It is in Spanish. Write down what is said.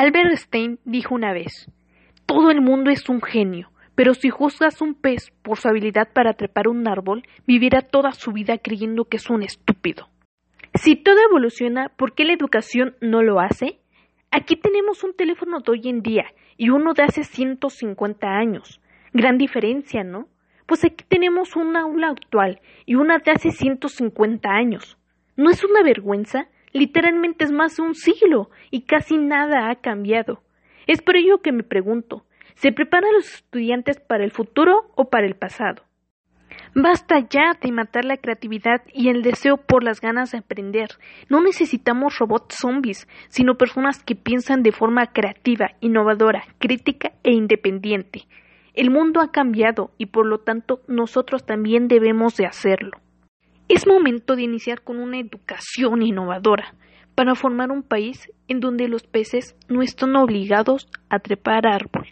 Albert Einstein dijo una vez, todo el mundo es un genio, pero si juzgas un pez por su habilidad para trepar un árbol, vivirá toda su vida creyendo que es un estúpido. Si todo evoluciona, ¿por qué la educación no lo hace? Aquí tenemos un teléfono de hoy en día y uno de hace 150 años. Gran diferencia, ¿no? Pues aquí tenemos un aula actual y una de hace 150 años. ¿No es una vergüenza? Literalmente es más de un siglo y casi nada ha cambiado. Es por ello que me pregunto, ¿se preparan los estudiantes para el futuro o para el pasado? Basta ya de matar la creatividad y el deseo por las ganas de aprender. No necesitamos robots zombies, sino personas que piensan de forma creativa, innovadora, crítica e independiente. El mundo ha cambiado y por lo tanto nosotros también debemos de hacerlo. Es momento de iniciar con una educación innovadora para formar un país en donde los peces no están obligados a trepar árboles.